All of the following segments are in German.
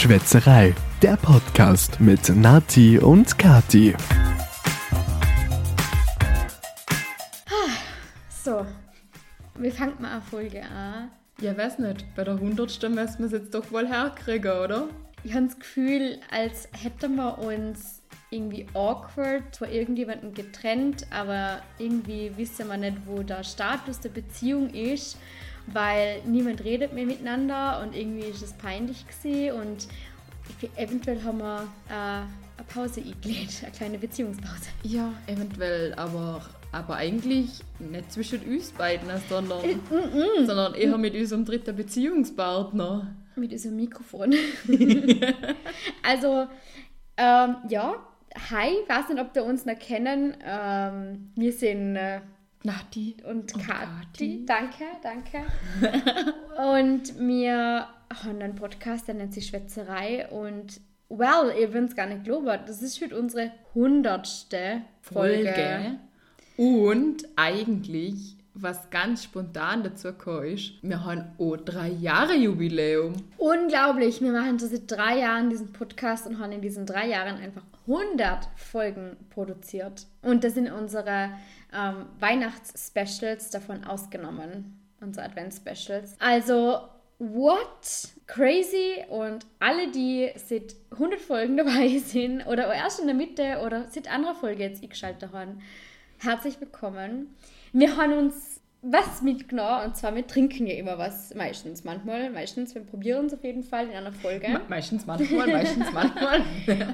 Schwätzerei, der Podcast mit Nati und Kati. So, wie fängt man eine Folge an? Ja, weiß nicht. Bei der 100. müssen wir es jetzt doch wohl herkriegen, oder? Ich habe das Gefühl, als hätten wir uns irgendwie awkward vor irgendjemandem getrennt, aber irgendwie wissen wir nicht, wo der Status der Beziehung ist, weil niemand redet mehr miteinander und irgendwie ist es peinlich gewesen und ich- eventuell haben wir äh, eine Pause eingelegt, eine kleine Beziehungspause. Ja, eventuell, aber, aber eigentlich nicht zwischen uns beiden, sondern, sondern eher mit unserem dritten Beziehungspartner. Mit unserem Mikrofon. also, ähm, ja, hi, ich weiß nicht, ob ihr uns noch kennen. Ähm, wir sind äh, Nati. und Und Kati. Danke, danke. und wir haben einen Podcast, der nennt sich Schwätzerei. Und, well, ihr würdet es gar nicht glauben, das ist heute unsere hundertste Folge. Folge. Und eigentlich, was ganz spontan dazu gekommen ist, wir haben auch drei Jahre Jubiläum. Unglaublich, wir machen schon seit drei Jahren diesen Podcast und haben in diesen drei Jahren einfach 100 Folgen produziert. Und das sind unsere ähm, Weihnachts-Specials davon ausgenommen, unsere Advents-Specials. Also, what? Crazy und alle, die seit 100 Folgen dabei sind oder erst in der Mitte oder seit anderer Folge jetzt eingeschaltet haben, herzlich willkommen. Wir haben uns was mitgenommen und zwar wir trinken ja immer was, meistens, manchmal, meistens, wir probieren es auf jeden Fall in einer Folge. Me- Meistens manchmal, meistens manchmal.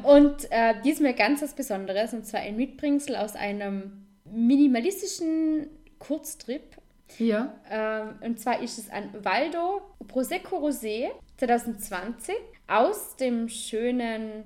Und äh, diesmal ganz was Besonderes, und zwar ein Mitbringsel aus einem minimalistischen Kurztrip. ja. Ähm, und zwar ist es ein Waldo Prosecco Rosé 2020 aus dem schönen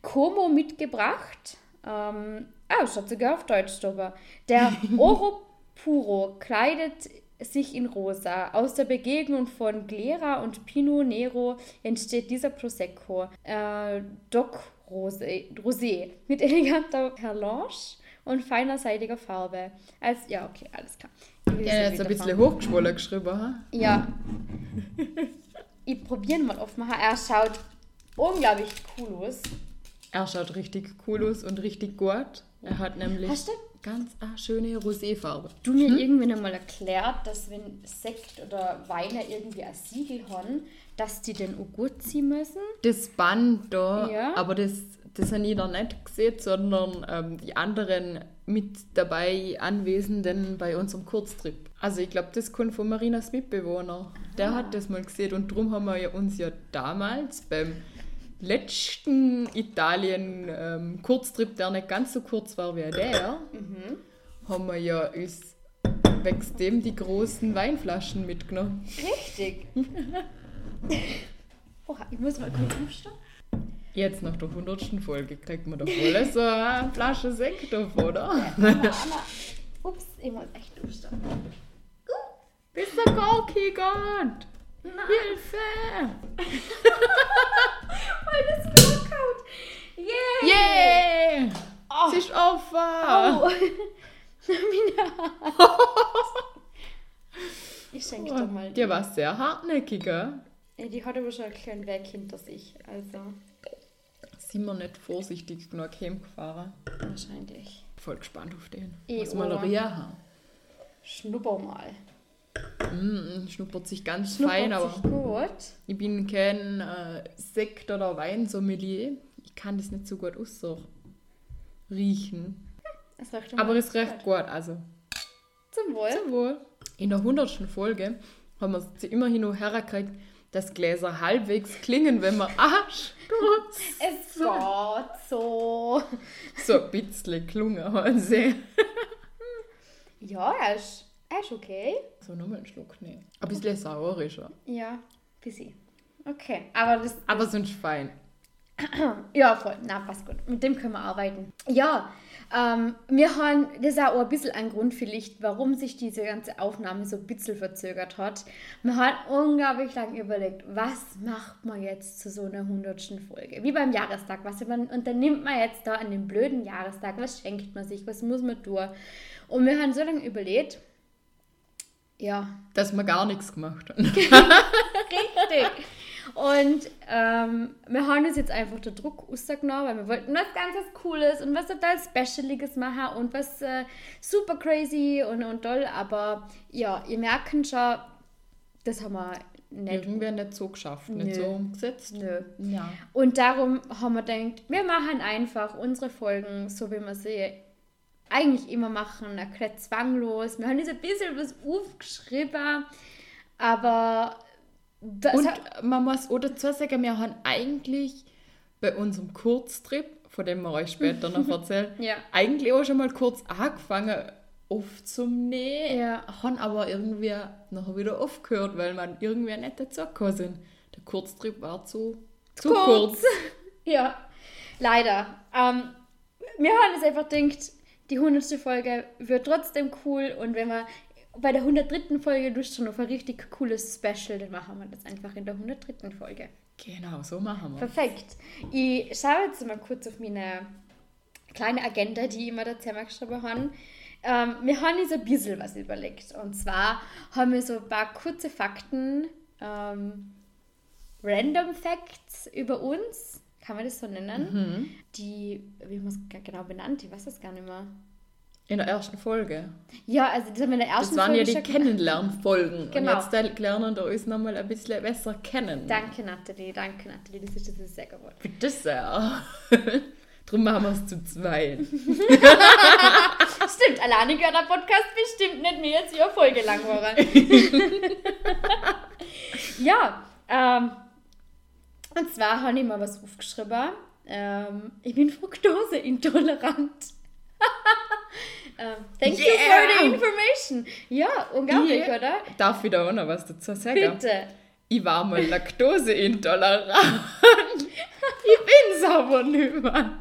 Como mitgebracht. Ähm, ah, steht sogar auf Deutsch drüber. Der Oro Puro kleidet sich in rosa. Aus der Begegnung von Glera und Pinot Nero entsteht dieser Prosecco. Äh, Doc Rosé, Rosé mit eleganter Perlange und feiner seidiger Farbe. Als, ja, okay, alles klar. Ja, jetzt ein bisschen hochgeschwollen geschrieben. ha? Ja. ich probiere mal aufmachen. Er schaut unglaublich cool aus. Er schaut richtig cool aus und richtig gut. Er hat nämlich Hast du- ganz eine schöne Roséfarbe. Du mir irgendwann einmal erklärt, dass wenn Sekt oder Weine irgendwie ein Siegel haben, dass die den auch gut ziehen müssen. Das Band da, Ja. aber das, das habe ich noch nicht gesehen, sondern ähm, die anderen mit dabei Anwesenden bei unserem Kurztrip. Also ich glaube, das kommt von Marinas Mitbewohner. Der hat das mal gesehen und darum haben wir uns ja damals beim letzten Italien-Kurztrip, der nicht ganz so kurz war wie der, haben wir ja uns wegen dem die großen Weinflaschen mitgenommen. Richtig. Oha, ich muss mal kurz umstellen. Jetzt nach der 100. Folge kriegt man doch wohl so eine Flasche Sekt auf, oder? Anna, Anna. Ups, ich muss echt umstellen. Bist du gar kein Gott? Hilfe! Weil das Knockout. Yeah. Yeah! Oh. Sie ist offen! Oh. ich schenke doch mal. Die war sehr hartnäckig, gell? Ja, die hat aber schon einen kleinen Weg hinter sich. Also, Sind wir nicht vorsichtig genug heimgefahren? wahrscheinlich. Voll gespannt auf den. Eh, Was wir oh. Haben. Schnupper mal. Mm, schnuppert sich ganz Schnuppert fein, aber sich gut. ich bin kein äh, Sekt- oder Weinsommelier. Ich kann das nicht so gut aus so riechen. Es Aber es riecht gut, also. Zum Wohl. Zum Wohl. In der 100. Folge haben wir es immerhin noch hergekriegt, dass Gläser halbwegs klingen, wenn man Arsch Es geht so. so ein bisschen klungen haben sie. Ja, er ist, er ist okay. So, nochmal einen Schluck nehmen. Ein bisschen sauer ist er. Ja, busy. Okay, aber das. Aber sonst fein. Ja, voll. Na, passt gut. Mit dem können wir arbeiten. Ja, ähm, wir haben, das ist auch ein bisschen ein Grund vielleicht, warum sich diese ganze Aufnahme so ein bisschen verzögert hat. Wir haben unglaublich lange überlegt, was macht man jetzt zu so einer hundertsten Folge? Wie beim Jahrestag. Was unternimmt man jetzt da an dem blöden Jahrestag? Was schenkt man sich? Was muss man tun? Und wir haben so lange überlegt, ja, Dass wir gar nichts gemacht haben. Richtig. Und ähm, wir haben uns jetzt einfach den Druck rausgenommen, weil wir wollten was ganz Cooles und was total Specialiges machen und was äh, super crazy und, und toll. Aber ja, ihr merkt schon, das haben wir nicht. Irgendwie nicht so geschafft, nicht Nö. so umgesetzt. Nö. Ja. Und darum haben wir gedacht, wir machen einfach unsere Folgen, so wie wir sie eigentlich immer machen, ein bisschen zwanglos. Wir haben jetzt ein bisschen was aufgeschrieben, aber Und hat- man muss auch dazu sagen, wir haben eigentlich bei unserem Kurztrip, von dem wir euch später noch erzählen, Ja. eigentlich auch schon mal kurz angefangen aufzunehmen, Ja. haben aber irgendwie nachher wieder aufgehört, weil man irgendwie nicht dazu gekommen sind. Der Kurztrip war zu, zu Kurz. kurz. Ja, leider. Ähm, wir haben uns einfach gedacht, die 100. Folge wird trotzdem cool und wenn wir bei der 103. Folge Lust schon auf ein richtig cooles Special, dann machen wir das einfach in der 103. Folge. Genau, so machen wir. Perfekt. Ich schaue jetzt mal kurz auf meine kleine Agenda, die ich mir da zusammengeschrieben habe. Ähm, wir haben uns ein bisschen was überlegt. Und zwar haben wir so ein paar kurze Fakten, ähm, Random Facts über uns, kann man das so nennen, Mhm. die, wie haben wir es genau benannt? Ich weiß das gar nicht mehr. In der ersten Folge. Ja, also das haben wir in der ersten Das waren ja Folge die schon gemacht. Kennenlernfolgen. Genau. Und jetzt da lernen wir uns nochmal ein bisschen besser kennen. Danke, Nathalie, danke, Nathalie, das ist, das ist sehr geworden. Bitte sehr. Drum machen wir es zu zweit. Stimmt, alleine gehört der Podcast bestimmt nicht mehr als eine Folge lang waren. ja, ähm, und zwar habe ich mal was aufgeschrieben. Ähm, ich bin fruktoseintolerant. ähm, thank you for Yeah! the information. Ja, unglaublich, Ich oder? Darf ich da auch noch was dazu sagen? Bitte. Ich war mal laktoseintolerant. ich bin's aber nicht mehr.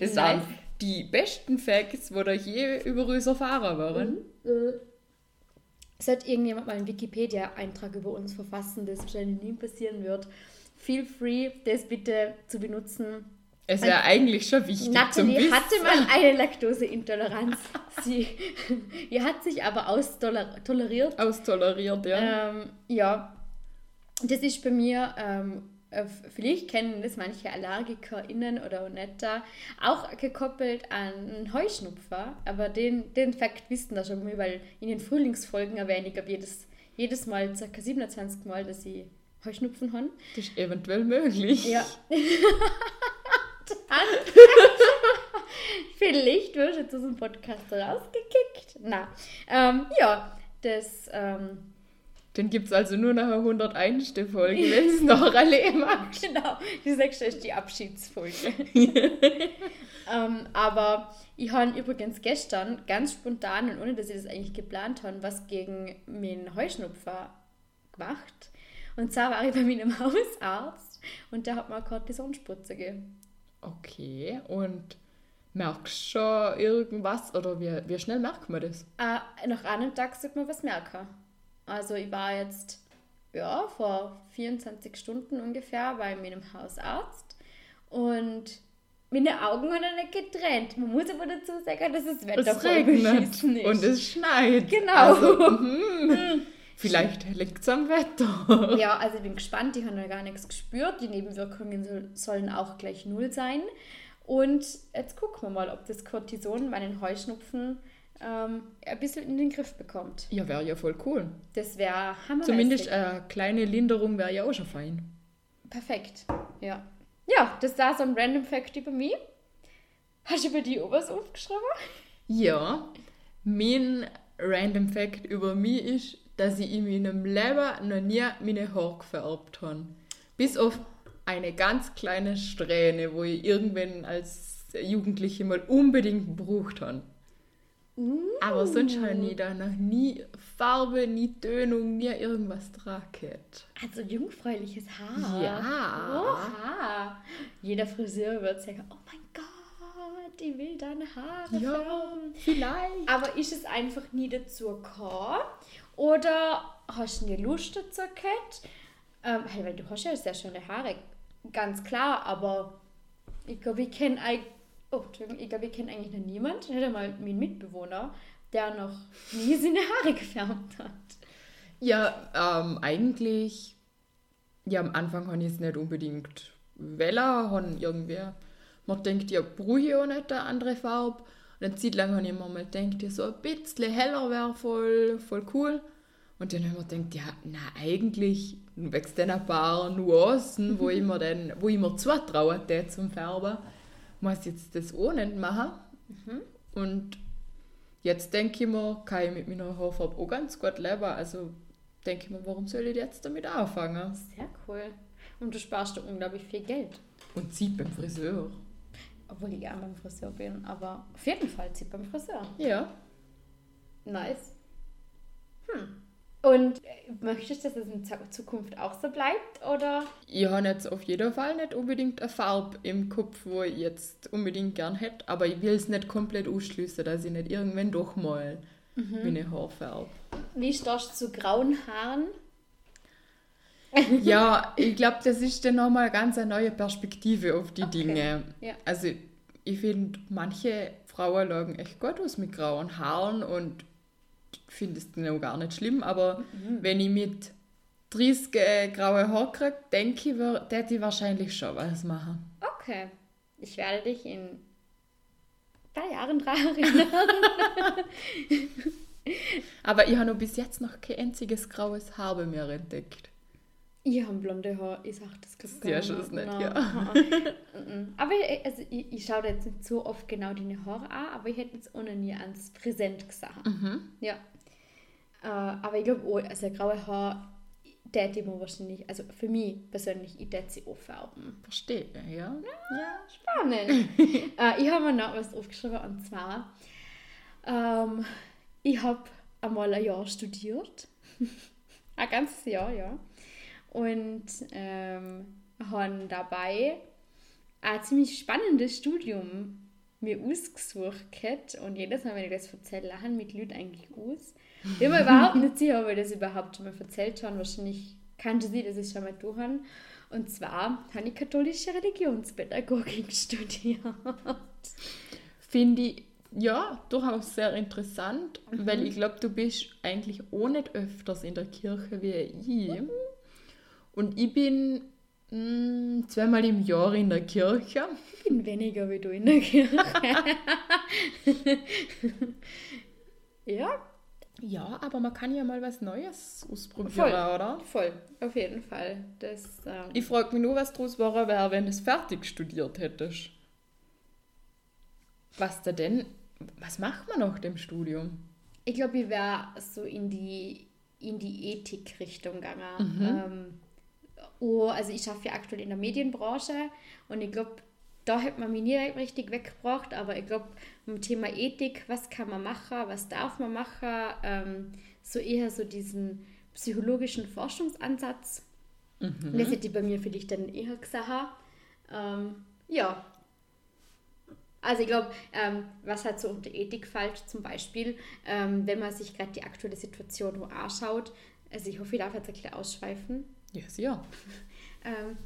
Das Nice. sind die besten Facts, wo da je über uns erfahren waren. Äh, Sollte irgendjemand mal einen Wikipedia-Eintrag über uns verfassen, das wahrscheinlich nie passieren wird, feel free, das bitte zu benutzen. Es wäre eigentlich schon wichtig Natalie hatte mal eine Laktoseintoleranz. Sie die hat sich aber austoleriert. Austoleriert, ja. Ähm, ja, das ist bei mir, ähm, äh, vielleicht kennen das manche AllergikerInnen oder da, auch gekoppelt an Heuschnupfer. Aber den, den Fakt wissen da schon mal, weil in den Frühlingsfolgen erwähne ich ab jedes, jedes Mal, ca. 27 Mal, dass sie Heuschnupfen haben. Das ist eventuell möglich. Ja. Vielleicht wirst du jetzt aus dem Podcast rausgekickt. Na, ähm, ja, das, ähm, Den gibt es also nur nach der 101. Folge, wenn es noch alle magst. genau, die sechste ist die Abschiedsfolge. ähm, aber ich habe übrigens gestern ganz spontan und ohne dass ich das eigentlich geplant habe, was gegen meinen Heuschnupfer gemacht. Und zwar war ich bei meinem Hausarzt und der hat mir eine Kortisonspritze gegeben. Okay, und merkst du schon irgendwas oder wie, wie schnell merkt man das? Äh, nach einem Tag sollte man was merken. Also ich war jetzt ja, vor 24 Stunden ungefähr bei meinem Hausarzt und meine Augen haben nicht getrennt. Man muss aber dazu sagen, dass das Wetter Es regnet und es schneit. Genau. Also, hm, vielleicht liegt es am Wetter. ja, also ich bin gespannt, die haben noch gar nichts gespürt. Die Nebenwirkungen soll, sollen auch gleich null sein. Und jetzt gucken wir mal, ob das Cortison meinen Heuschnupfen ähm, ein bisschen in den Griff bekommt. Ja, wäre ja voll cool. Das wäre hammermäßig. Zumindest eine kleine Linderung wäre ja auch schon fein. Perfekt. Ja. Ja, das war so ein Random Fact über mich. Hast du über die Obers aufgeschrieben? Ja, mein Random Fact über mich ist, dass ich in meinem Leben noch nie meine Haare gefärbt habe. Bis auf eine ganz kleine Strähne, wo ich irgendwann als Jugendliche mal unbedingt gebraucht habe. Aber sonst habe ich da noch nie Farbe, nie Tönung, nie irgendwas dran gehabt. Also jungfräuliches Haar. Ja. Oha. Jeder Friseur wird sagen, oh mein Gott, ich will deine Haare Ja, färben. vielleicht. Aber ist es einfach nie dazu gekommen? Oder hast du nie Lust dazu gehabt? Ähm, hey, weil du hast ja sehr schöne Haare, ganz klar, aber ich glaube, ich kenne eigentlich, oh, ich glaube, ich kenne eigentlich noch niemanden, ich hatte mal meinen Mitbewohner, der noch nie seine Haare gefärbt hat. Ja, ähm, eigentlich ja, am Anfang habe ich es nicht unbedingt Wella, haben irgendwie, man denkt, ja, brauche ich auch nicht eine andere Farbe. Und eine Zeit lang habe ich immer mal gedacht, ja, so ein bisschen heller wäre voll, voll cool. Und dann habe ich mir gedacht, ja, na, eigentlich wächst dann ein paar Nuancen, wo ich mir dann, wo ich mir zutraue, die zum Färben, muss ich jetzt das auch nicht machen. Und jetzt denke ich mir, kann ich mit meiner Haarfarbe auch ganz gut leben. Also denke ich mir, warum soll ich jetzt damit anfangen? Sehr cool. Und du sparst dir unglaublich viel Geld. Und zieht beim Friseur. Obwohl ich gerne beim Friseur bin. Aber auf jeden Fall zieht beim Friseur. Ja. Nice. Hm. Und äh, möchtest du, dass es in Zu- Zukunft auch so bleibt? Oder? Ich habe jetzt auf jeden Fall nicht unbedingt eine Farbe im Kopf, wo ich jetzt unbedingt gern hätte, aber ich will es nicht komplett ausschließen, dass ich nicht irgendwann doch mal meine Haare färbe. Wie stehst du zu grauen Haaren? Ja, ich glaube, das ist dann nochmal ganz eine neue Perspektive auf die Okay. Dinge. Ja. Also, ich finde, manche Frauen lagen echt gut aus mit grauen Haaren und finde es dann auch gar nicht schlimm, aber wenn ich mit 30 äh, graue Haare kriege, denke ich, hätte ich wahrscheinlich schon was machen. Okay. Ich werde dich in drei Jahren daran erinnern. Aber ich habe noch bis jetzt noch kein einziges graues Haar bei mir entdeckt. Ich habe blonde Haare, ich sag das glaub Sehr gar schön's nicht, ja. Mhm. aber ich- also, ich, ich schaue jetzt nicht so oft genau deine Haare an, aber ich hätte jetzt ohne nie ans Präsent gesagt. Ja. Äh, aber ich glaube, oh, also graue Haare, hätte ich mir wahrscheinlich, also für mich persönlich, ich hätte sie auch färben. Verstehe, ja? Ja. Spannend. äh, ich habe mir noch was aufgeschrieben und zwar, ähm, ich habe einmal ein Jahr studiert. ein ganzes Jahr, ja. Und ähm, habe dabei ein ziemlich spannendes Studium mir ausgesucht und jedes Mal, wenn ich das erzähle, lachen mit Leuten eigentlich aus. Ich bin mir überhaupt nicht sicher, ob ich das überhaupt schon mal erzählt habe. Wahrscheinlich kannte sie, dass ich schon mal tun Und zwar habe ich katholische Religionspädagogik studiert. Finde ich, ja, durchaus sehr interessant, weil ich glaube, du bist eigentlich auch nicht öfters in der Kirche wie ich. Und ich bin mh, zweimal im Jahr in der Kirche. Ich bin weniger wie du in der Kirche. ja, Ja, aber man kann ja mal was Neues ausprobieren, Voll. oder? voll. Auf jeden Fall. Das, ähm, Ich frage mich nur, was draus wäre, wär, wenn du es fertig studiert hättest. Was da denn? Was macht man nach dem Studium? Ich glaube, ich wäre so in die, in die Ethik-Richtung gegangen. Ähm, oh, also ich arbeite ja aktuell in der Medienbranche und ich glaube, da hätte man mich nie richtig weggebracht, aber ich glaube, im Thema Ethik, was kann man machen, was darf man machen, ähm, so eher so diesen psychologischen Forschungsansatz. Und das hätte ich bei mir vielleicht dann eher gesagt. Ähm, ja, also ich glaube, ähm, was halt so unter Ethik fällt, zum Beispiel, ähm, wenn man sich gerade die aktuelle Situation anschaut, also ich hoffe, ich darf jetzt ein bisschen ausschweifen, Yes, ja. ähm,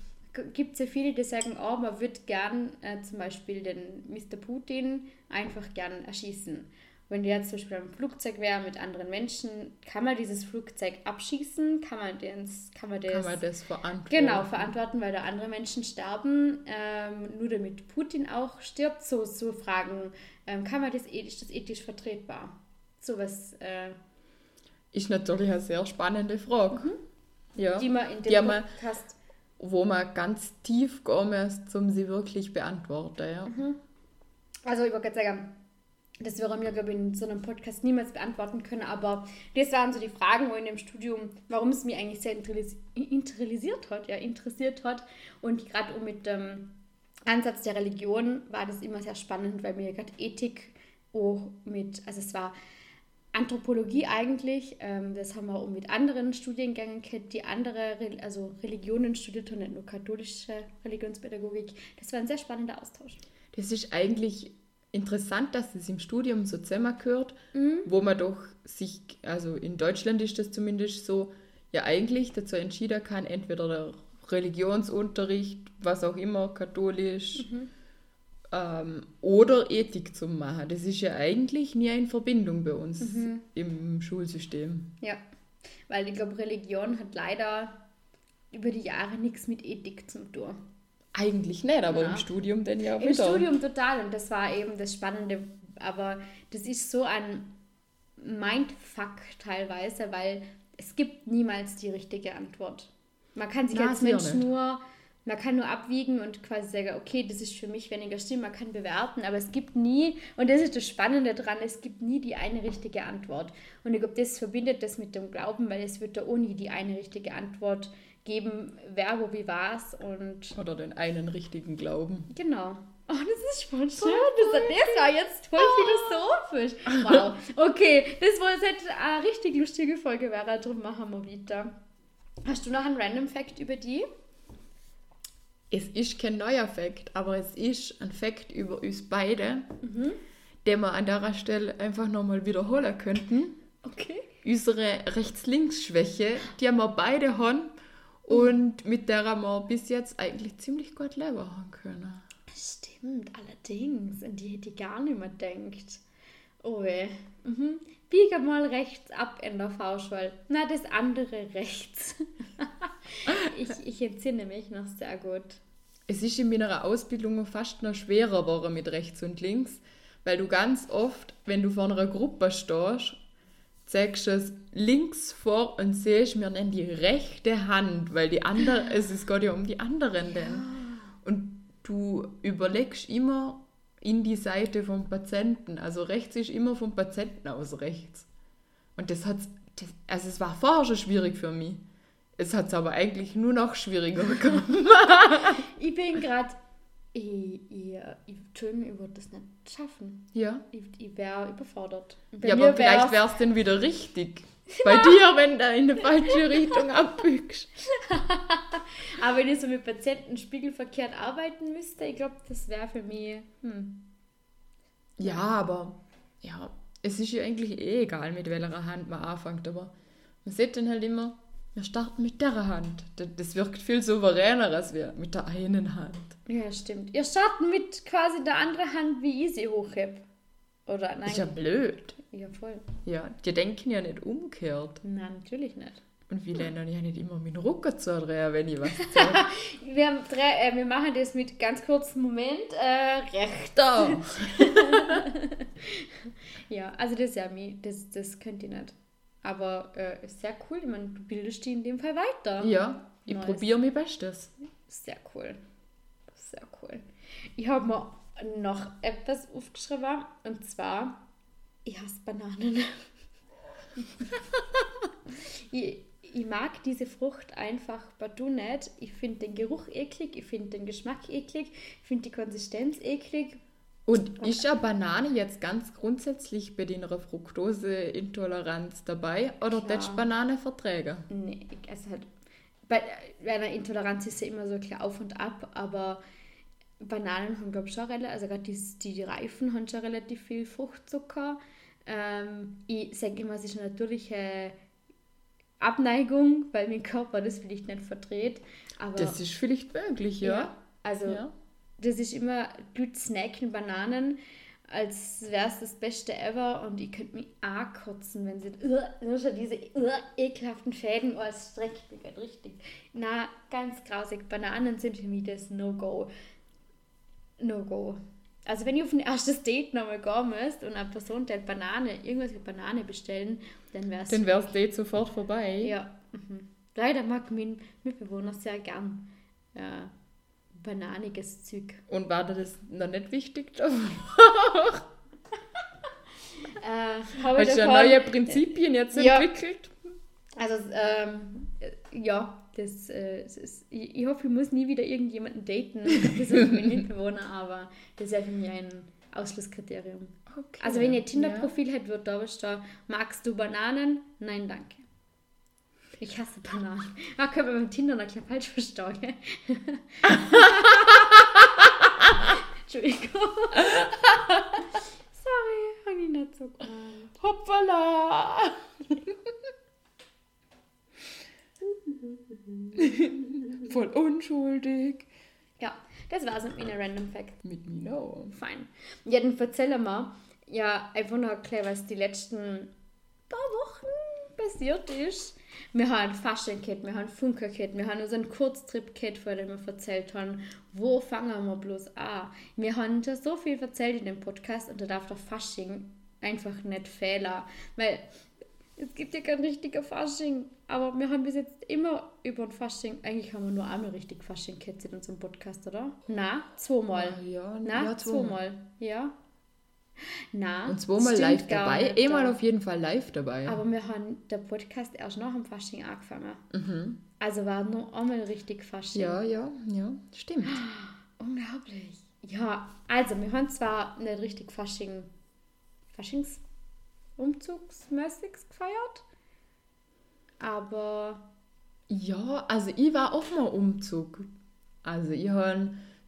gibt es ja viele, die sagen, oh, man würde gern äh, zum Beispiel den Mr. Putin einfach gern erschießen. Wenn der jetzt zum Beispiel am Flugzeug wäre mit anderen Menschen, kann man dieses Flugzeug abschießen? Kann man das, kann man das, Kann man das verantworten? Genau, verantworten, weil da andere Menschen sterben, ähm, nur damit Putin auch stirbt. So, so Fragen, ähm, kann man das ethisch, ist das ethisch vertretbar? Sowas, äh, Ist natürlich eine sehr spannende Frage. Ja. die man in dem Podcast wo man ganz tief gehen muss, um sie wirklich beantworten. Ja. Also ich wollte gerade sagen, das wäre mir, glaube ich, in so einem Podcast niemals beantworten können, aber das waren so die Fragen, wo in dem Studium, warum es mich eigentlich sehr interess- interessiert hat, ja, interessiert hat. Und gerade um mit dem Ansatz der Religion war das immer sehr spannend, weil mir gerade Ethik auch mit, also es war Anthropologie eigentlich, ähm, das haben wir auch mit anderen Studiengängen gehabt, die andere Re also Religionen studiert haben, nicht nur katholische Religionspädagogik. Das war ein sehr spannender Austausch. Das ist eigentlich interessant, dass das im Studium so zusammengehört, Mhm. wo man doch sich, also in Deutschland ist das zumindest so, ja eigentlich dazu entschieden kann, entweder der Religionsunterricht, was auch immer, katholisch, Mhm. Ähm, oder Ethik zu machen. Das ist ja eigentlich nie in Verbindung bei uns Mhm. im Schulsystem. Ja, weil ich glaube, Religion hat leider über die Jahre nichts mit Ethik zum tun. Eigentlich nicht, aber Ja. im Studium dann ja Im wieder. Studium total und das war eben das Spannende, aber das ist so ein Mindfuck teilweise, weil es gibt niemals die richtige Antwort. Man kann sich Na, als Mensch nur, man kann nur abwiegen und quasi sagen, okay, das ist für mich weniger stimmt, man kann bewerten, aber es gibt nie, und das ist das Spannende dran, es gibt nie die eine richtige Antwort. Und ich glaube, das verbindet das mit dem Glauben, weil es wird da auch nie die eine richtige Antwort geben, wer, wo, wie, was und Oder den einen richtigen Glauben. Genau. Oh, das ist voll schön. Das, das war jetzt voll philosophisch. Wow. Okay, das war jetzt eine richtig lustige Folge, wäre drum machen wir weiter. Hast du noch einen Random Fact über die? Es ist kein neuer Fakt, aber es ist ein Fakt über uns beide, den wir an der Stelle einfach nochmal wiederholen könnten. Okay. Unsere Rechts-Links-Schwäche, die wir beide haben und mit der wir bis jetzt eigentlich ziemlich gut leben haben können. Stimmt, allerdings. An die hätte ich gar nicht mehr gedacht. Oh weh. Mhm. Biege mal rechts ab in der Faustwahl. Na, das andere rechts. ich, ich entsinne mich noch sehr gut. Es ist in meiner Ausbildung fast noch schwerer geworden mit rechts und links, weil du ganz oft, wenn du vor einer Gruppe stehst, zeigst du es links vor und siehst mir dann die rechte Hand, weil die andere, es ist geht ja um die anderen denn. Und du überlegst immer in die Seite vom Patienten, also rechts ist immer vom Patienten aus rechts. Und das hat, das, also es war vorher schon schwierig für mich. Es hat es aber eigentlich nur noch schwieriger gemacht. Ich bin gerade. Ich, ich, ich, Entschuldigung, ich würde das nicht schaffen. Ja. Ich, ich wäre überfordert. Bei Ja, aber vielleicht wäre es dann wieder richtig. Bei dir, wenn du in die falsche Richtung abbiegst. Aber wenn ich so mit Patienten spiegelverkehrt arbeiten müsste, ich glaube, das wäre für mich. Hm. Ja, aber ja, es ist ja eigentlich eh egal, mit welcher Hand man anfängt. Aber man sieht dann halt immer, wir starten mit der Hand. Das, wirkt viel souveräner als wir mit der einen Hand. Ja, stimmt. Ihr starten mit quasi der anderen Hand, wie ich sie hochheb. Oder nein? Ist ja blöd. ja, voll. Ja, die denken ja nicht umgekehrt. Nein, natürlich nicht. Und wir lernen ja nicht immer mit dem Rücken zu drehen, wenn ich was sage. Wir, drei, äh, wir machen das mit ganz kurzem Moment. Äh, recht. da! Ja, also das ist ja mir, das, das könnt ihr nicht. Aber äh, ist sehr cool. Ich meine, du bildest die in dem Fall weiter. Ja, ich Nice. probiere mein Bestes. Sehr cool. Sehr cool. Ich habe mir noch etwas aufgeschrieben und zwar, ich hasse Bananen. ich, ich mag diese Frucht einfach partout nicht. Ich finde den Geruch eklig, ich finde den Geschmack eklig, ich finde die Konsistenz eklig. Und ist ja Banane jetzt ganz grundsätzlich bei deiner Fructoseintoleranz dabei oder Klar. du Banane verträgen? Nee, ich esse halt. Bei, bei einer Intoleranz ist ja immer so klar auf und ab, aber Bananen haben, glaube ich, schon relativ, also gerade die, die, die Reifen haben schon relativ viel Fruchtzucker. Ähm, ich sage immer, es ist eine natürliche Abneigung, weil mein Körper das vielleicht nicht verdreht. Aber Das ist vielleicht möglich, ja. also Ja. Das ist immer gut snacken Bananen, als wäre es das Beste ever und ich könnte mich auch kotzen, wenn sie nur schon diese uh, ekelhaften Fäden, oh, es streckt mich halt richtig. Na, ganz grausig. Bananen sind für mich das No-Go. No-Go. Also wenn ihr auf ein erstes Date nochmal gehen müsst und eine Person der Banane, irgendwas mit Banane bestellen, dann wäre es Dann wäre es Date sofort vorbei. ja. Mhm. Leider mag mein Mitbewohner sehr gern äh, bananiges Zeug. Und war dir das noch nicht wichtig? Äh, Hast du ja davon- neue Prinzipien jetzt Ja. entwickelt? Also, ähm, äh, ja, das, äh, es ist, ich, ich hoffe, ich muss nie wieder irgendjemanden daten, bis auf meinen Mitbewohner, aber das ist ja für mich ein Ausschlusskriterium. Okay. Also, wenn ihr Tinder-Profil hättet, wird da bist du, magst du Bananen? Nein, danke. Ich hasse Bananen. Ah, können wir beim Tinder noch gleich falsch verstehen. Entschuldigung. Sorry, habe ich nicht so. Ja. Hoppala! Voll unschuldig. Ja, das war's mit meiner Random Fact. Mit mir no. Fein. Ja, dann erzähl mal, ja, einfach noch erklären, was die letzten paar Wochen passiert ist. Wir haben Fasching-Kit, wir haben Funker-Kit, wir haben unseren Kurztrip-Kit, von dem wir erzählt haben. Wo fangen wir bloß an? Wir haben da so viel erzählt in dem Podcast und da darf doch Fasching einfach nicht fehlen. Weil es gibt ja kein richtiger Fasching, aber wir haben bis jetzt immer über ein Fasching, eigentlich haben wir nur einmal richtig Fasching-Kit in unserem Podcast, oder? Na, zweimal. Ja, Na, ja, zweimal. Ja. Na, Und zweimal live dabei. Einmal da. auf jeden Fall live dabei. Aber wir haben den Podcast erst nach dem Fasching angefangen. Mhm. Also war nur einmal richtig Fasching. Ja, ja, ja, stimmt. Unglaublich. Ja, also wir haben zwar nicht richtig Fasching, Faschings umzugsmäßig gefeiert, aber Ja, also ich war auch mal Umzug. Also ich hab,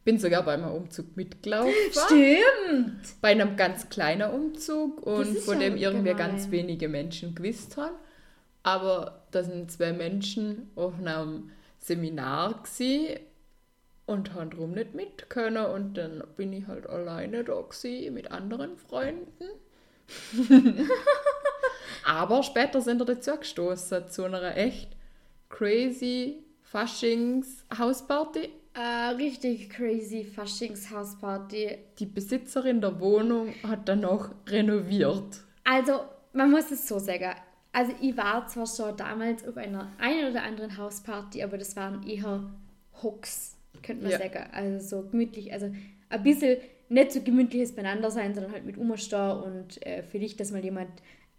bin sogar bei einem Umzug mitgelaufen. stimmt. Bei einem ganz kleinen Umzug und von dem irgendwie ganz wenige Menschen gewusst haben. Aber da sind zwei Menschen auf einem Seminar gsi und haben drum nicht mit können und dann bin ich halt alleine da gsi mit anderen Freunden. Aber später sind wir dazu gestoßen zu einer echt crazy Faschings-Hausparty. Äh, richtig crazy Faschingshausparty. Die Besitzerin der Wohnung hat dann noch renoviert. Also, man muss es so sagen. Also, ich war zwar schon damals auf einer einen oder anderen Hausparty, aber das waren eher Hooks, könnte man Ja. sagen. Also, so gemütlich, also ein bisschen nicht so gemütliches beieinander sein, sondern halt mit Umstehen und äh, vielleicht, dass mal jemand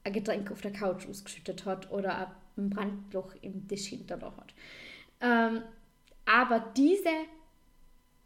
ein Getränk auf der Couch ausgeschüttet hat oder ein Brandloch im Tisch hinter hat. Ähm, aber diese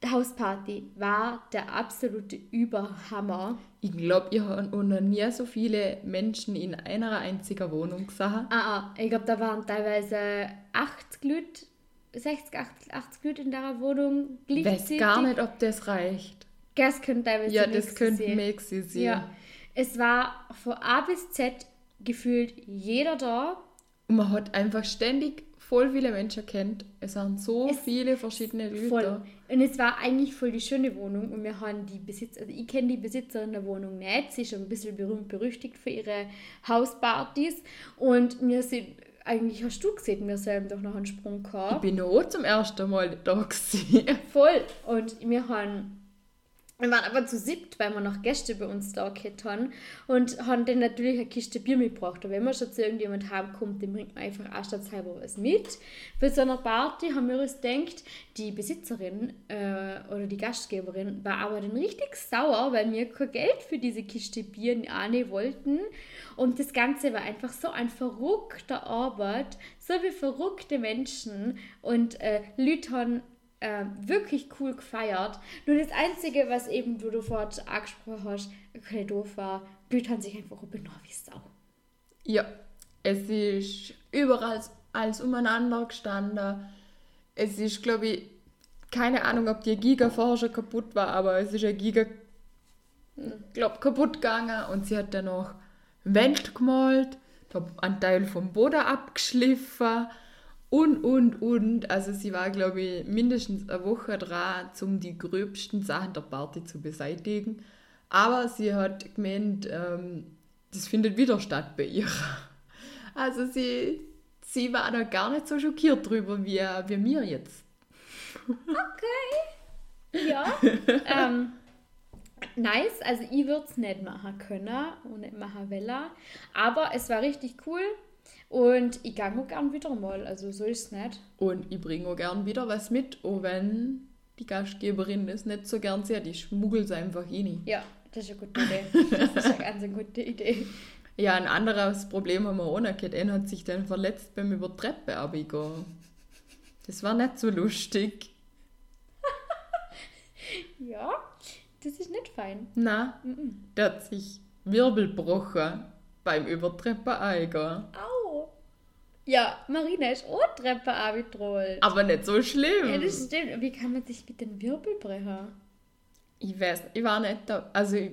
Hausparty war der absolute Überhammer. Ich glaube, ich habe noch nie so viele Menschen in einer einzigen Wohnung gesehen. Ah, ah, ich glaube, da waren teilweise 80 Leute, 60, 80, 80 Leute in der Wohnung Ich weiß gar nicht, ob das reicht. Das könnte teilweise Ja, das könnte gewesen sein. Ja, es war von A bis Z gefühlt jeder da. Und man hat einfach ständig voll viele Menschen kennt. Es sind so Es- viele verschiedene Leute. Voll. Und es war eigentlich voll die schöne Wohnung und wir haben die Besitzer, also ich kenne die Besitzerin der Wohnung nicht, sie ist schon ein bisschen berühmt berüchtigt für ihre Hauspartys und wir sind, eigentlich hast du gesehen, wir selber doch noch einen Sprung Ich gehabt. bin auch zum ersten Mal da gewesen. Voll. Und wir haben wir waren aber zu siebt, weil wir noch Gäste bei uns da gehabt haben und haben dann natürlich eine Kiste Bier mitgebracht. Und wenn wir schon zu irgendjemand haben kommt, dann bringt man einfach anstandshalber was mit. Für so eine Party haben wir uns gedacht, die Besitzerin äh, oder die Gastgeberin war aber dann richtig sauer, weil wir kein Geld für diese Kiste Bier annehmen wollten. Und das Ganze war einfach so ein verrückter Arbeit, so wie verrückte Menschen und äh, Leute haben äh, wirklich cool gefeiert. Nur das Einzige, was eben du davor angesprochen hast, okay, doof war, Leute sich einfach benommen wie Sau. Ja, es ist überall alles umeinander gestanden. Es ist, glaube ich, keine Ahnung, ob die Giga vorher schon kaputt war, aber es ist eine Giga, glaube kaputt gegangen und sie hat dann noch Wände gemalt, einen Teil vom Boden abgeschliffen und, und, und. Also sie war, glaube ich, mindestens eine Woche dran, um die gröbsten Sachen der Party zu beseitigen. Aber sie hat gemeint, ähm, das findet wieder statt bei ihr. Also sie, sie war da gar nicht so schockiert drüber, wie, wie mir jetzt. Ja. ähm, nice, also ich würde es nicht machen können und nicht machen wollen. Aber es war richtig cool und ich gehe auch gern wieder mal, also so ist es nicht. Und ich bringe auch gern wieder was mit, auch wenn die Gastgeberin das nicht so gern sieht. Ich schmuggel es einfach rein. Ja, das ist eine gute Idee. Das ist eine ganz eine gute Idee. Ja, ein anderes Problem haben wir auch noch gehabt. Einer hat sich dann verletzt beim über die Treppe runtergehen. Das war nicht so lustig. Ja, das ist nicht fein. Na, der hat sich Wirbel gebrochen beim über die Treppe eingehen. Ja, Marina ist auch Treppe abgetrollt. Aber nicht so schlimm. Ja, das stimmt. Wie kann man sich mit den Wirbel brechen? Ich weiß, ich war nicht da. Also, ich,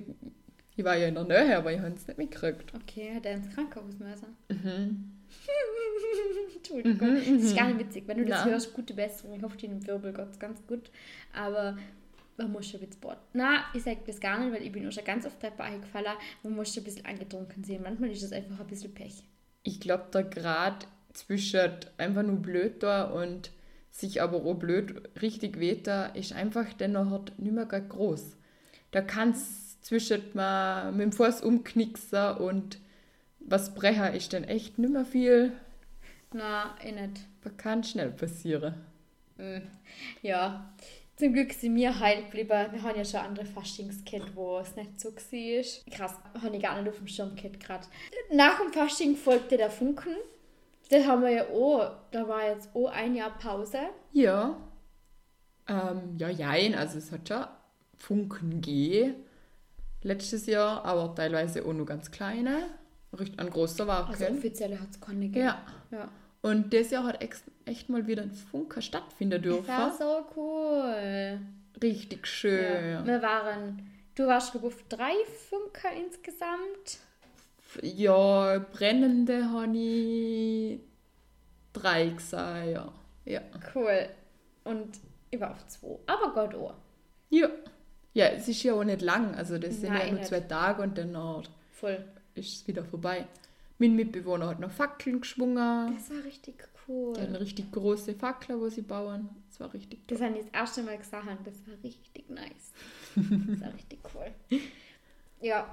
ich war ja in der Nähe, aber ich habe es nicht mitgekriegt. Okay, hat er ins Krankenhaus müssen? Mhm. Entschuldigung. Das ist gar nicht witzig. Wenn du das Na. hörst, gute Besserung. Ich hoffe, deinem Wirbel geht's ganz gut. Aber man muss schon ein bisschen Sport. Na, ich sage das gar nicht, weil ich bin auch schon ganz oft Treppe eingefallen. Man muss schon ein bisschen angetrunken sehen. Manchmal ist das einfach ein bisschen Pech. Ich glaube, der Grad zwischen einfach nur blöd da und sich aber auch blöd richtig wehta, ist einfach dann noch nicht mehr groß. Da kannst zwischen mal mit dem Fuß umknicksen und was brechen ist dann echt nicht mehr viel. Na, eh nicht. Das kann schnell passieren. Ja, zum Glück sind wir heil geblieben. Wir haben ja schon andere Faschingskind, wo es nicht so war. Krass, habe ich gar nicht auf dem Schirm gehabt gerade. Nach dem Fasching folgte der Funken. Das haben wir ja auch, da war jetzt auch ein Jahr Pause. Ja. Ähm, ja, jein, also es hat schon Funken gegeben letztes Jahr, aber teilweise auch nur ganz kleine. Richtig ein großer war Also offiziell hat es keine gegeben. Ja. ja. Und das Jahr hat echt mal wieder ein Funker stattfinden dürfen. Das war so cool. Richtig schön. Ja. Wir waren, du warst auf drei Funker insgesamt. Ja, brennende habe ich drei gesagt, ja. Ja. Cool. Und ich war auf zwei. Aber Gott oh. Ja. Ja, es ist ja auch nicht lang. Also das sind ja Nein, nur nicht. zwei Tage und dann Voll. ist es wieder vorbei. Mein Mitbewohner hat noch Fackeln geschwungen. Das war richtig cool. Die richtig große Fackel, wo sie bauen. Das war richtig Das habe ich das erste Mal gesagt. Das war richtig nice. Das war richtig cool. Ja.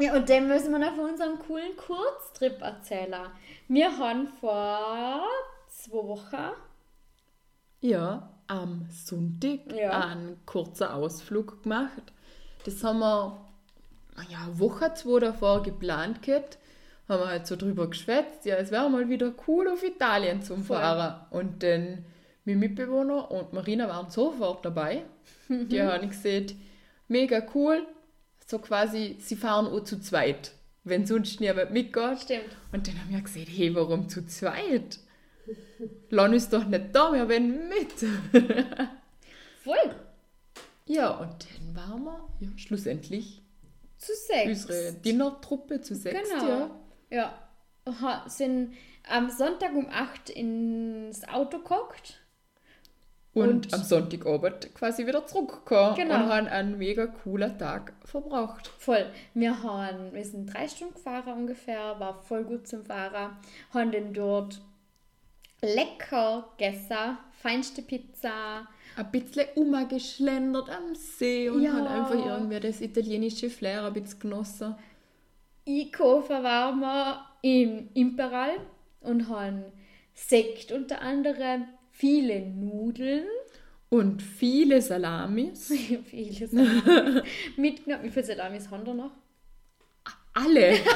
Ja, und dann müssen wir noch von unserem coolen Kurztrip erzählen. Wir haben vor zwei Wochen Ja, am Sonntag Ja. einen kurzen Ausflug gemacht. Das haben wir ja, eine Woche, zwei davor geplant gehabt. Haben wir halt so drüber geschwätzt. Ja, es wäre mal wieder cool, auf Italien zu fahren. Und dann mein Mitbewohner und Marina waren sofort dabei. Die haben gesehen, mega cool. So quasi, sie fahren auch zu zweit, wenn sonst niemand mitgeht. Stimmt. Und dann haben wir gesagt, hey, warum zu zweit? Lon ist doch nicht da, wir wollen mit. Voll. Ja, und dann waren wir ja, schlussendlich Zu sechs. unsere Dinnertruppe zu sechs. Genau. Ja. Ja. Sind am Sonntag um 8 ins Auto geguckt. Und, Und- am Sonntagabend quasi wieder zurückgekommen Genau. und haben einen mega coolen Tag verbraucht. Voll. Wir, haben, wir sind drei Stunden gefahren ungefähr, war voll gut zum Fahren. Haben dann dort lecker gegessen, feinste Pizza. Ein bisschen umgeschlendert am See und Ja. haben einfach irgendwie das italienische Flair ein bisschen genossen. Einkaufen waren wir im Imperial und haben Sekt unter anderem, viele Nudeln, Und viele Salamis. viele Salamis mitgenommen. Wie viele Salamis haben wir noch? Alle.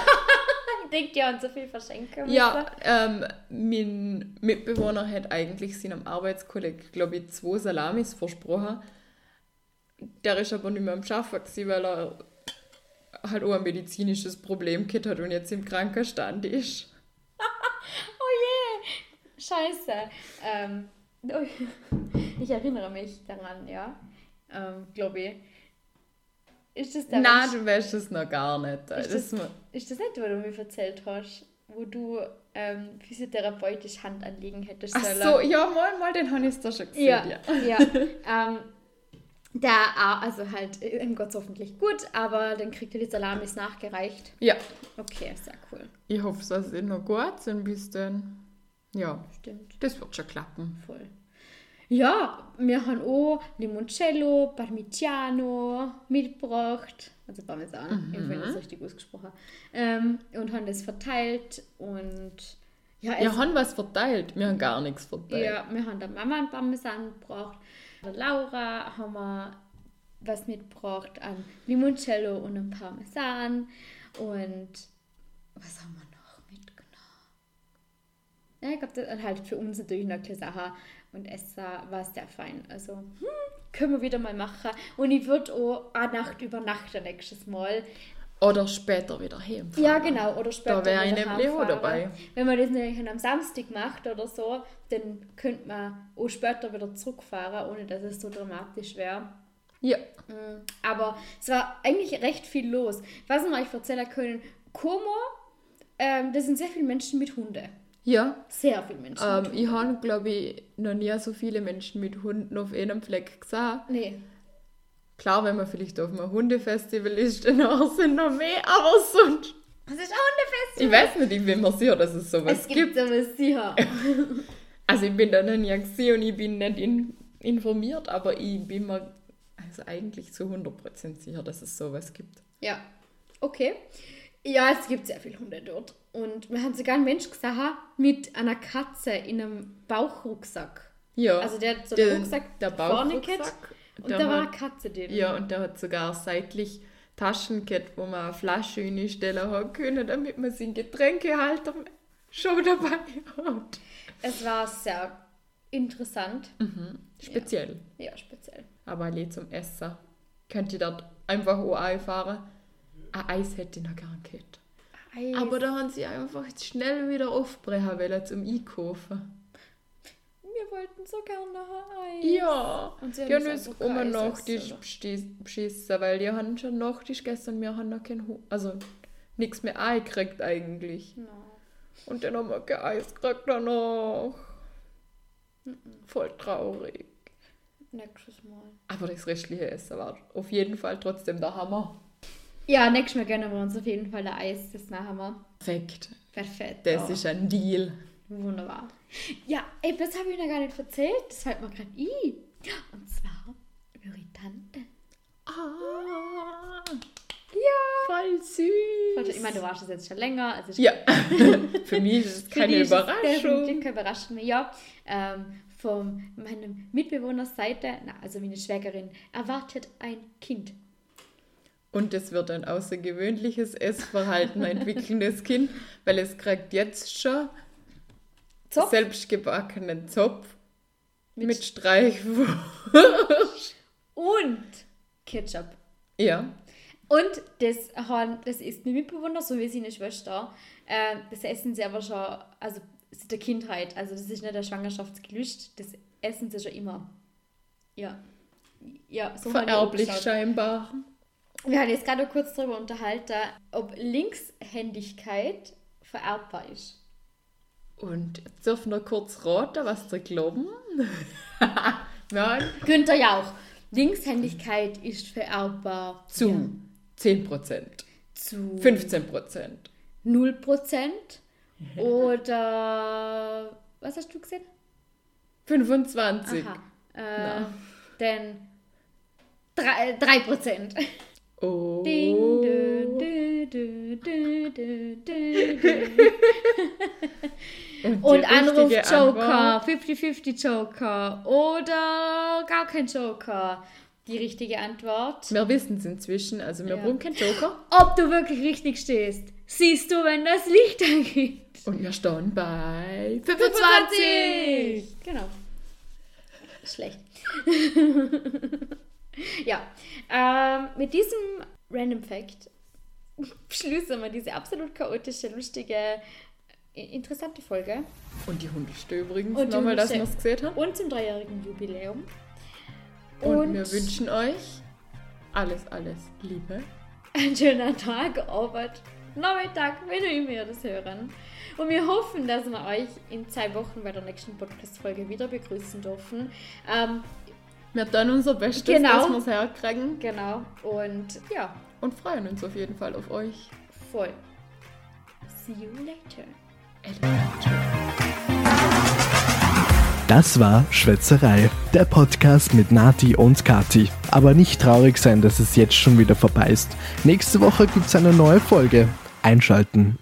Ich denke, die haben so viel verschenken. Ja, ähm, mein Mitbewohner hat eigentlich seinem Arbeitskollegen, glaube ich, zwei Salamis versprochen. Der ist aber nicht mehr am Arbeiten, gewesen, weil er halt auch ein medizinisches Problem gehabt hat und jetzt im Krankenstand ist. Scheiße. Ähm, ich erinnere mich daran, ja. Ähm, Glaube ich. Ist das der Nein, Mensch- du weißt es noch gar nicht. Ist Das, das- ist das nicht, was du mir erzählt hast, wo du ähm, physiotherapeutisch Handanliegen hättest Ach sollen? so, ja, mal, mal, den habe ich da schon gesehen. Ja, Ja. ja. ähm, der, also halt, ihm Gott hoffentlich gut, aber dann kriegt er die Salamis nachgereicht. ja, Okay, sehr cool. ich hoffe, es noch gut sind bis dann. Ja, Stimmt. das wird schon klappen. Voll. Ja, wir haben auch Limoncello, Parmigiano mitgebracht. Also Parmesan, ich finde das richtig ausgesprochen. Ähm, und haben das verteilt und ja, Wir haben was verteilt, wir haben gar nichts verteilt. ja, wir haben der Mama einen Parmesan gebracht. Der Laura haben wir was mitgebracht an Limoncello und einem Parmesan. Und was haben wir noch? Ja, ich glaube, das ist halt für uns natürlich eine Sache. Und Essen war sehr fein. Also, hm, können wir wieder mal machen. Und ich würde auch eine Nacht übernachten nächstes Mal. Oder später wieder heimfahren. Ja, genau. Oder später. Da wäre ich nämlich auch dabei. Wenn man das nämlich am Samstag macht oder so, dann könnte man auch später wieder zurückfahren, ohne dass es so dramatisch wäre. Ja. Mm, Aber es war eigentlich recht viel los. Was wir euch erzählen können, Como, ähm, das sind sehr viele Menschen mit Hunde. Ja, Sehr viele Menschen. ähm, ich habe, glaube ich, noch nie so viele Menschen mit Hunden auf einem Fleck gesehen. Nee, Klar, wenn man vielleicht auf einem Hundefestival ist, dann auch sind noch mehr, aber sonst Das ist Hundefestival. Ich weiß nicht, ich bin mir sicher, dass es sowas es gibt gibt. sowas sicher. Also ich bin da noch nie gesehen und ich bin nicht in, informiert, aber ich bin mir also eigentlich zu 100% sicher, dass es sowas gibt. Ja, okay. Ja, es gibt sehr viele Hunde dort. Und wir haben sogar einen Mensch gesehen mit einer Katze in einem Bauchrucksack. Ja. Also der hat so einen Rucksack der vorne Bauchrucksack, gehabt und der da war eine Katze drin. Ja, und der hat sogar seitlich Taschen gehabt, wo man eine Flasche reinstellen hat können, damit man seinen Getränkehalter schon dabei hat. Es war sehr interessant. Speziell. Ja, speziell. Aber alle zum Essen. Könnt ihr dort einfach auch einfahren. Ein Eis hätte ich noch gern gehabt. Eis. Aber da haben sie einfach schnell wieder aufbrechen wollen zum Einkaufen. wir wollten so gerne Eis. Ja, Und sie haben uns um Eis Nachtisch beschissen, weil die haben schon Nachtisch gegessen und wir haben noch kein Hu also nichts mehr eingekriegt eigentlich. No. Und dann haben wir kein Eis gekriegt danach. Voll traurig. Nächstes Mal. Aber das restliche Essen war auf jeden Fall trotzdem der Hammer. Ja, nächstes Mal gönnen wir uns auf jeden Fall ein Eis. Das machen wir. Perfekt. Perfekt. Das ist ein Deal. Wunderbar. Ja, ey, das habe ich noch gar nicht erzählt. Das fällt mir gerade ein. Und zwar über die Tante. Ah, Ja. voll süß. Ich meine, du warst es jetzt schon länger. Also Ja, für mich ist es keine ist Überraschung. keine Überraschung mehr. Ja, ähm, von meinem Mitbewohnerseite, na, also meine Schwägerin, erwartet ein Kind. Und es wird ein außergewöhnliches Essverhalten entwickelndes Kind, weil es kriegt jetzt schon Zopf? selbstgebackenen Zopf mit, Mit- Streichwurst. Und Ketchup. ja, Und das, das ist mein Mitbewohner, so wie seine Schwester. Äh, das essen sie aber schon, also seit der Kindheit. Also das ist nicht ein Schwangerschaftsgelüst, das essen sie schon immer. Ja. Ja, so vererblich scheinbar. Wir haben jetzt gerade kurz darüber unterhalten, ob Linkshändigkeit vererbbar ist. Und jetzt dürfen wir kurz raten, was sie glauben. Nein, Günther Jauch. Linkshändigkeit ist vererbbar zu Ja. 10%, zu 15%. 0% oder was hast du gesehen? 25. Aha. Äh, denn 3%. 3%. Oh. Ding, dü, dü, dü, dü, dü, dü, dü. Und, Und richtige Anruf-Joker, Antwort- 50-50-Joker oder gar kein Joker. Die richtige Antwort. Wir wissen es inzwischen, also wir Ja. brauchen keinen Joker. Ob du wirklich richtig stehst, siehst du, wenn das Licht angeht. Und wir stehen bei 25! Genau. Schlecht. ja, ähm, mit diesem Random Fact schließen wir diese absolut chaotische, lustige, interessante Folge. Und die Hundeste übrigens, Und nochmal, dass wir es gesehen haben. Und zum dreijährigen Jubiläum. Und, wir wünschen euch alles, alles Liebe. einen schönen Tag, Abend, Nachmittag, wenn ihr immer das hören. Und wir hoffen, dass wir euch in zwei Wochen bei der nächsten Podcast-Folge wieder begrüßen dürfen. Ähm, Wir tun unser Bestes, Genau. dass wir es herkriegen. genau. Und ja, Und freuen uns auf jeden Fall auf euch. voll. See you later. Das war Schwätzerei, der Podcast mit Nati und Kati. Aber nicht traurig sein, dass es jetzt schon wieder vorbei ist. Nächste Woche gibt's eine neue Folge. Einschalten.